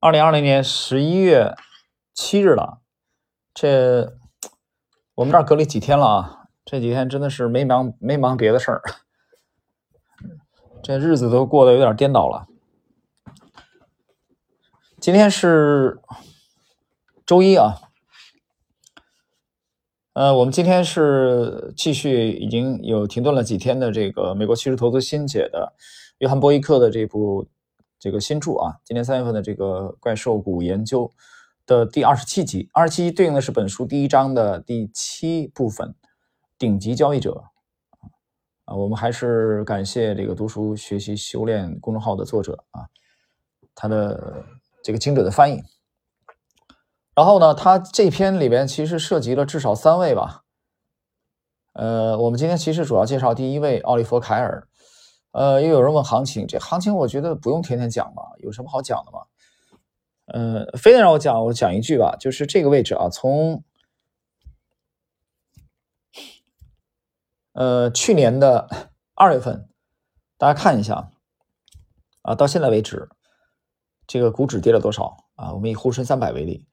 二零二零年十一月七日了，这我们这儿隔离几天了啊？这几天真的是没忙没忙别的事儿，这日子都过得有点颠倒了。今天是周一啊，呃，我们今天是继续已经有停顿了几天的这个美国趋势投资新解的约翰波伊克的这部。这个新著啊，今年三月份的这个怪兽股研究的第二十七集，二十七集对应的是本书第一章的第七部分，顶级交易者啊，我们还是感谢这个读书学习修炼公众号的作者啊，他的这个精准的翻译。然后呢，他这篇里边其实涉及了至少三位吧，呃，我们今天其实主要介绍第一位奥利弗凯尔。呃，又有人问行情，这行情我觉得不用天天讲吧，有什么好讲的吗？呃，非得让我讲，我讲一句吧，就是这个位置啊，从呃去年的二月份，大家看一下啊，到现在为止，这个股指跌了多少啊？我们以沪深三百为例，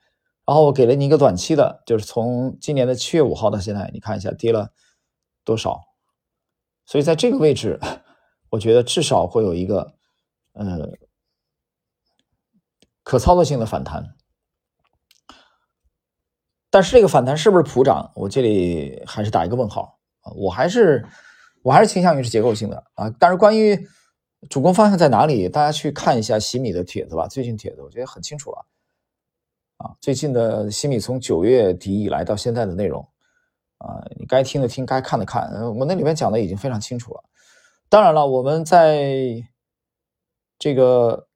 然后我给了你一个短期的，就是从今年的七月五号到现在，你看一下跌了多少？所以在这个位置。我觉得至少会有一个，呃，可操作性的反弹，但是这个反弹是不是普涨？我这里还是打一个问号啊！我还是我还是倾向于是结构性的啊！但是关于主攻方向在哪里，大家去看一下洗米的帖子吧。最近帖子我觉得很清楚了啊！最近的西米从九月底以来到现在的内容啊，你该听的听，该看的看，我那里面讲的已经非常清楚了。当然了，我们在这个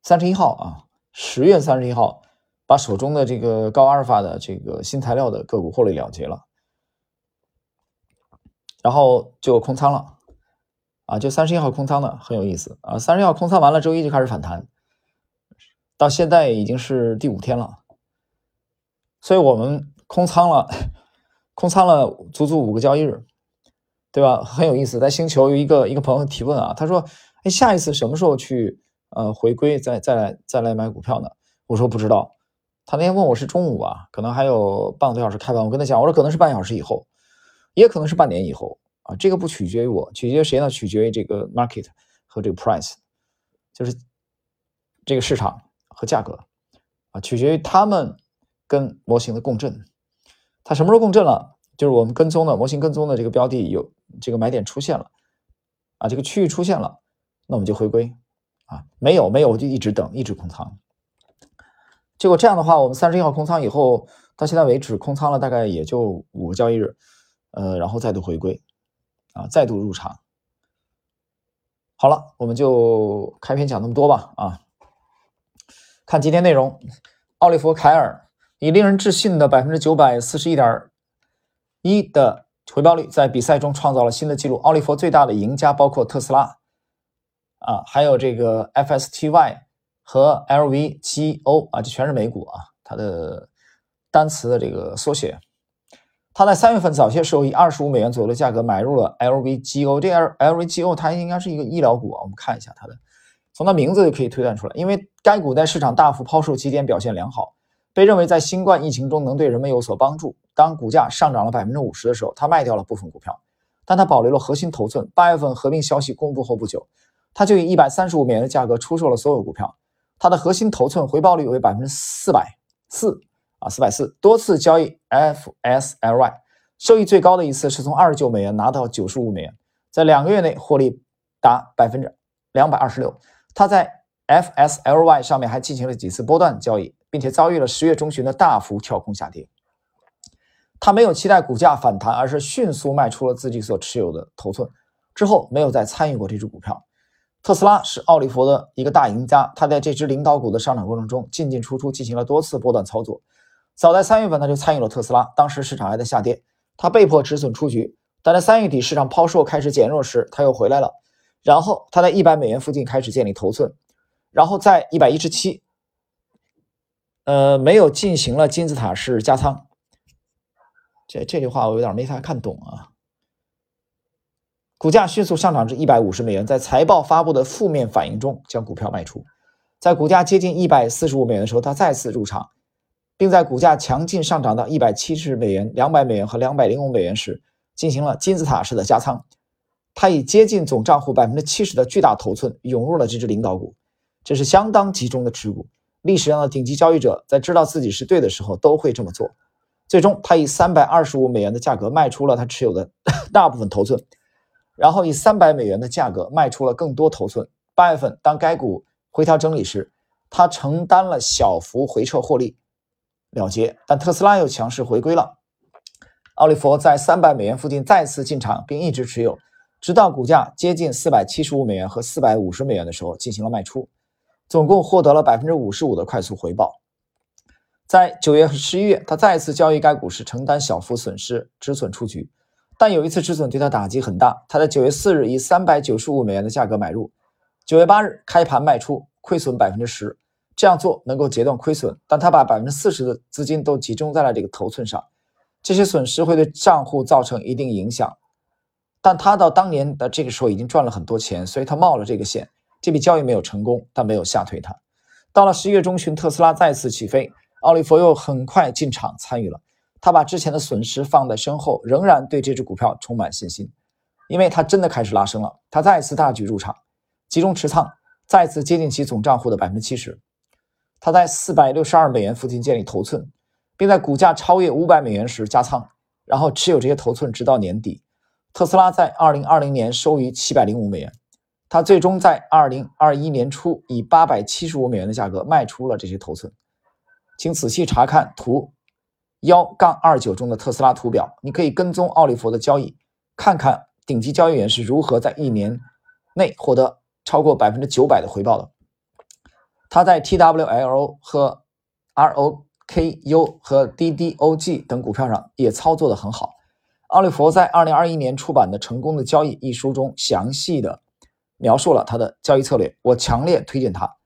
三十一号啊，十月三十一号，把手中的这个高阿尔法的这个新材料的个股获利了结了，然后就空仓了啊，就三十一号空仓的很有意思啊，三十一号空仓完了，周一就开始反弹，到现在已经是第五天了，所以我们空仓了，空仓了足足五个交易日。对吧？很有意思。在星球有一个一个朋友提问啊，他说：“哎，下一次什么时候去呃回归，再再来再来买股票呢？”我说不知道。他那天问我是中午啊，可能还有半个多小时开盘。我跟他讲，我说可能是半小时以后，也可能是半年以后啊。这个不取决于我，取决于谁呢？取决于这个 market 和这个 price，就是这个市场和价格啊，取决于他们跟模型的共振。它什么时候共振了？就是我们跟踪的模型跟踪的这个标的有。这个买点出现了，啊，这个区域出现了，那我们就回归，啊，没有没有，我就一直等，一直空仓。结果这样的话，我们三十一号空仓以后，到现在为止空仓了大概也就五个交易日，呃，然后再度回归，啊，再度入场。好了，我们就开篇讲那么多吧，啊，看今天内容，奥利弗·凯尔以令人置信的百分之九百四十一点一的。回报率在比赛中创造了新的记录。奥利弗最大的赢家包括特斯拉，啊，还有这个 FSTY 和 LVGO 啊，这全是美股啊，它的单词的这个缩写。他在三月份早些时候以二十五美元左右的价格买入了 LVGO，这 LLVGO 它应该是一个医疗股啊。我们看一下它的，从它名字就可以推断出来，因为该股在市场大幅抛售期间表现良好。被认为在新冠疫情中能对人们有所帮助。当股价上涨了百分之五十的时候，他卖掉了部分股票，但他保留了核心头寸。八月份合并消息公布后不久，他就以一百三十五美元的价格出售了所有股票。他的核心头寸回报率为百分之四百四啊，四百四。多次交易 FSLY，收益最高的一次是从二十九美元拿到九十五美元，在两个月内获利达百分之两百二十六。他在 FSLY 上面还进行了几次波段交易。并且遭遇了十月中旬的大幅跳空下跌，他没有期待股价反弹，而是迅速卖出了自己所持有的头寸，之后没有再参与过这只股票。特斯拉是奥利弗的一个大赢家，他在这只领导股的上涨过程中进进出出进行了多次波段操作。早在三月份他就参与了特斯拉，当时市场还在下跌，他被迫止损出局。但在三月底市场抛售开始减弱时，他又回来了，然后他在一百美元附近开始建立头寸，然后在一百一十七。呃，没有进行了金字塔式加仓，这这句话我有点没法看懂啊。股价迅速上涨至一百五十美元，在财报发布的负面反应中将股票卖出，在股价接近一百四十五美元的时候，他再次入场，并在股价强劲上涨到一百七十美元、两百美元和两百零五美元时，进行了金字塔式的加仓。他以接近总账户百分之七十的巨大头寸涌入了这只领导股，这是相当集中的持股。历史上的顶级交易者在知道自己是对的时候都会这么做。最终，他以三百二十五美元的价格卖出了他持有的 大部分头寸，然后以三百美元的价格卖出了更多头寸。八月份，当该股回调整理时，他承担了小幅回撤获利了结。但特斯拉又强势回归了。奥利弗在三百美元附近再次进场，并一直持有，直到股价接近四百七十五美元和四百五十美元的时候进行了卖出，总共获得了百分之五十五的快速回报。在九月和十一月，他再次交易该股时承担小幅损失，止损出局。但有一次止损对他打击很大。他在九月四日以三百九十五美元的价格买入，九月八日开盘卖出，亏损百分之十。这样做能够截断亏损，但他把百分之四十的资金都集中在了这个头寸上，这些损失会对账户造成一定影响。但他到当年的这个时候已经赚了很多钱，所以他冒了这个险。这笔交易没有成功，但没有吓退他。到了十一月中旬，特斯拉再次起飞。奥利弗又很快进场参与了，他把之前的损失放在身后，仍然对这只股票充满信心，因为他真的开始拉升了。他再次大举入场，集中持仓，再次接近其总账户的百分之七十。他在四百六十二美元附近建立头寸，并在股价超越五百美元时加仓，然后持有这些头寸直到年底。特斯拉在二零二零年收于七百零五美元，他最终在二零二一年初以八百七十五美元的价格卖出了这些头寸。请仔细查看图幺杠二九中的特斯拉图表，你可以跟踪奥利弗的交易，看看顶级交易员是如何在一年内获得超过百分之九百的回报的。他在 TWLO 和 ROKU 和 DDOG 等股票上也操作的很好。奥利弗在二零二一年出版的《成功的交易》一书中详细的描述了他的交易策略，我强烈推荐他。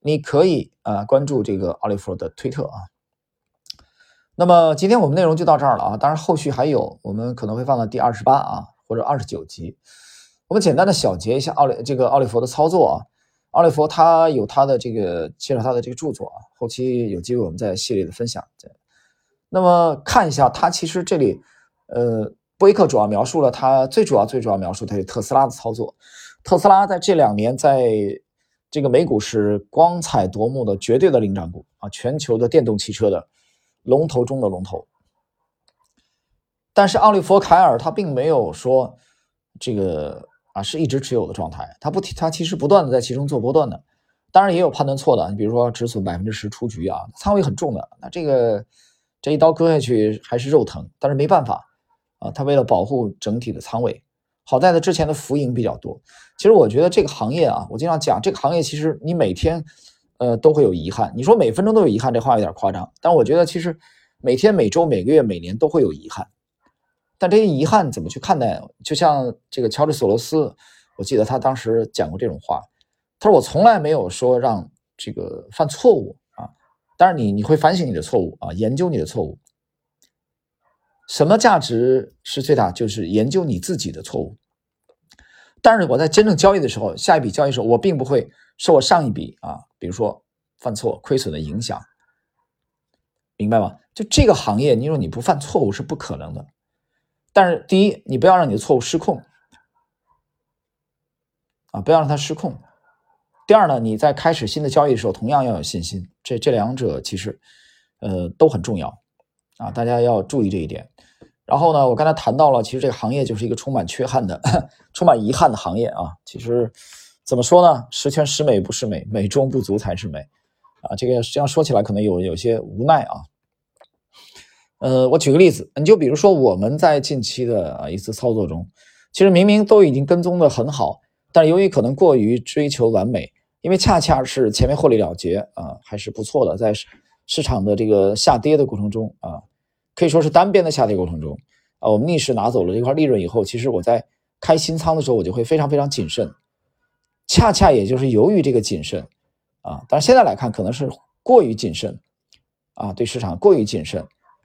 你可以呃关注这个奥利弗的推特啊。那么今天我们内容就到这儿了啊，当然后续还有，我们可能会放到第二十八啊或者二十九集。我们简单的小结一下奥利这个奥利弗的操作啊。奥利弗他有他的这个介绍他的这个著作啊，后期有机会我们再系列的分享。那么看一下他其实这里呃波伊克主要描述了他最主要最主要描述他特斯拉的操作。特斯拉在这两年在这个美股是光彩夺目的绝对的领涨股啊，全球的电动汽车的龙头中的龙头。但是奥利弗·凯尔他并没有说这个啊是一直持有的状态，他不提他其实不断的在其中做波段的，当然也有判断错的，你比如说止损百分之十出局啊，仓位很重的，那这个这一刀割下去还是肉疼，但是没办法啊，他为了保护整体的仓位。好在他之前的浮盈比较多。其实我觉得这个行业啊，我经常讲，这个行业其实你每天，呃，都会有遗憾。你说每分钟都有遗憾，这话有点夸张。但我觉得其实每天、每周、每个月、每年都会有遗憾。但这些遗憾怎么去看待？就像这个乔治·索罗斯，我记得他当时讲过这种话，他说：“我从来没有说让这个犯错误啊，但是你你会反省你的错误啊，研究你的错误。什么价值是最大？就是研究你自己的错误。”但是我在真正交易的时候，下一笔交易的时候，我并不会受我上一笔啊，比如说犯错亏损的影响，明白吗？就这个行业，你说你不犯错误是不可能的。但是第一，你不要让你的错误失控啊，不要让它失控。第二呢，你在开始新的交易的时候，同样要有信心。这这两者其实呃都很重要啊，大家要注意这一点。然后呢，我刚才谈到了，其实这个行业就是一个充满缺憾的、充满遗憾的行业啊。其实怎么说呢？十全十美不是美，美中不足才是美啊。这个这样说起来可能有有些无奈啊。呃，我举个例子，你就比如说我们在近期的啊一次操作中，其实明明都已经跟踪的很好，但由于可能过于追求完美，因为恰恰是前面获利了结啊，还是不错的，在市场的这个下跌的过程中啊。可以说是单边的下跌过程中，啊，我们逆势拿走了这块利润以后，其实我在开新仓的时候，我就会非常非常谨慎。恰恰也就是由于这个谨慎，啊，但是现在来看可能是过于谨慎，啊，对市场过于谨慎，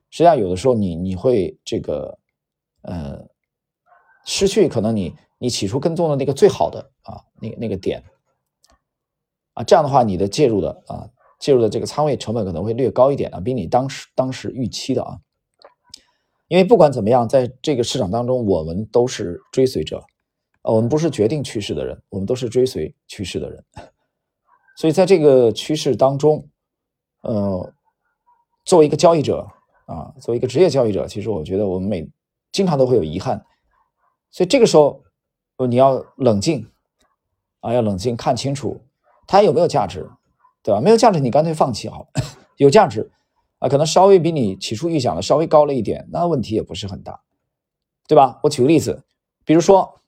实际上有的时候你你会这个，呃，失去可能你你起初跟踪的那个最好的啊，那那个点。啊，这样的话你的介入的啊介入的这个仓位成本可能会略高一点啊，比你当时当时预期的啊，因为不管怎么样，在这个市场当中，我们都是追随者，啊，我们不是决定趋势的人，我们都是追随趋势的人，所以在这个趋势当中，呃，作为一个交易者啊，作为一个职业交易者，其实我觉得我们每经常都会有遗憾，所以这个时候，你要冷静啊，要冷静看清楚它有没有价值，对吧？没有价值，你干脆放弃好了。有价值啊，可能稍微比你起初预想的稍微高了一点，那问题也不是很大，对吧？我举个例子，比如说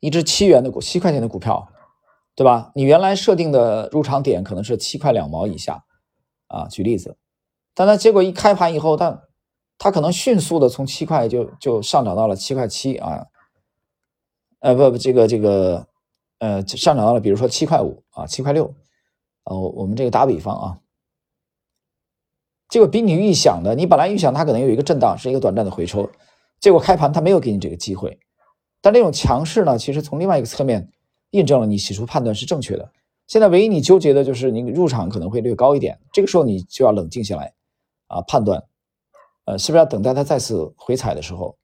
一只七元的股，七块钱的股票，对吧？你原来设定的入场点可能是七块两毛以下啊，举例子，但它结果一开盘以后，它它可能迅速的从七块就就上涨到了七块七啊，呃不不，这个这个呃上涨到了，比如说七块五啊，七块六，哦，我们这个打比方啊，结果比你预想的，你本来预想它可能有一个震荡，是一个短暂的回抽，结果开盘它没有给你这个机会，但这种强势呢，其实从另外一个侧面印证了你起初判断是正确的。现在唯一你纠结的就是你入场可能会略高一点，这个时候你就要冷静下来啊，判断。呃，是不是要等待它再次回踩的时候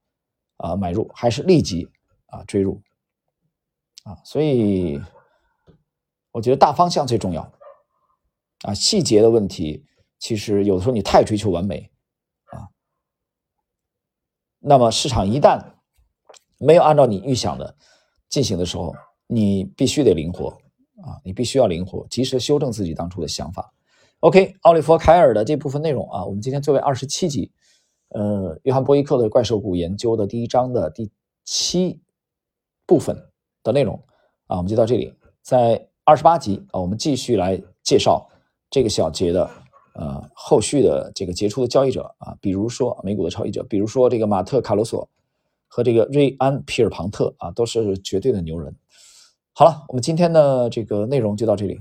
啊买入，还是立即啊追入啊？所以我觉得大方向最重要啊，细节的问题其实有的时候你太追求完美啊，那么市场一旦没有按照你预想的进行的时候，你必须得灵活啊，你必须要灵活，及时修正自己当初的想法。OK，奥利弗·凯尔的这部分内容啊，我们今天作为二十七集。呃，约翰·波伊克的怪兽股研究的第一章的第七部分的内容啊，我们就到这里。在二十八集啊，我们继续来介绍这个小节的呃后续的这个杰出的交易者啊，比如说美股的超级者，比如说这个马特·卡罗索和这个瑞安·皮尔庞特啊，都是绝对的牛人。好了，我们今天的这个内容就到这里。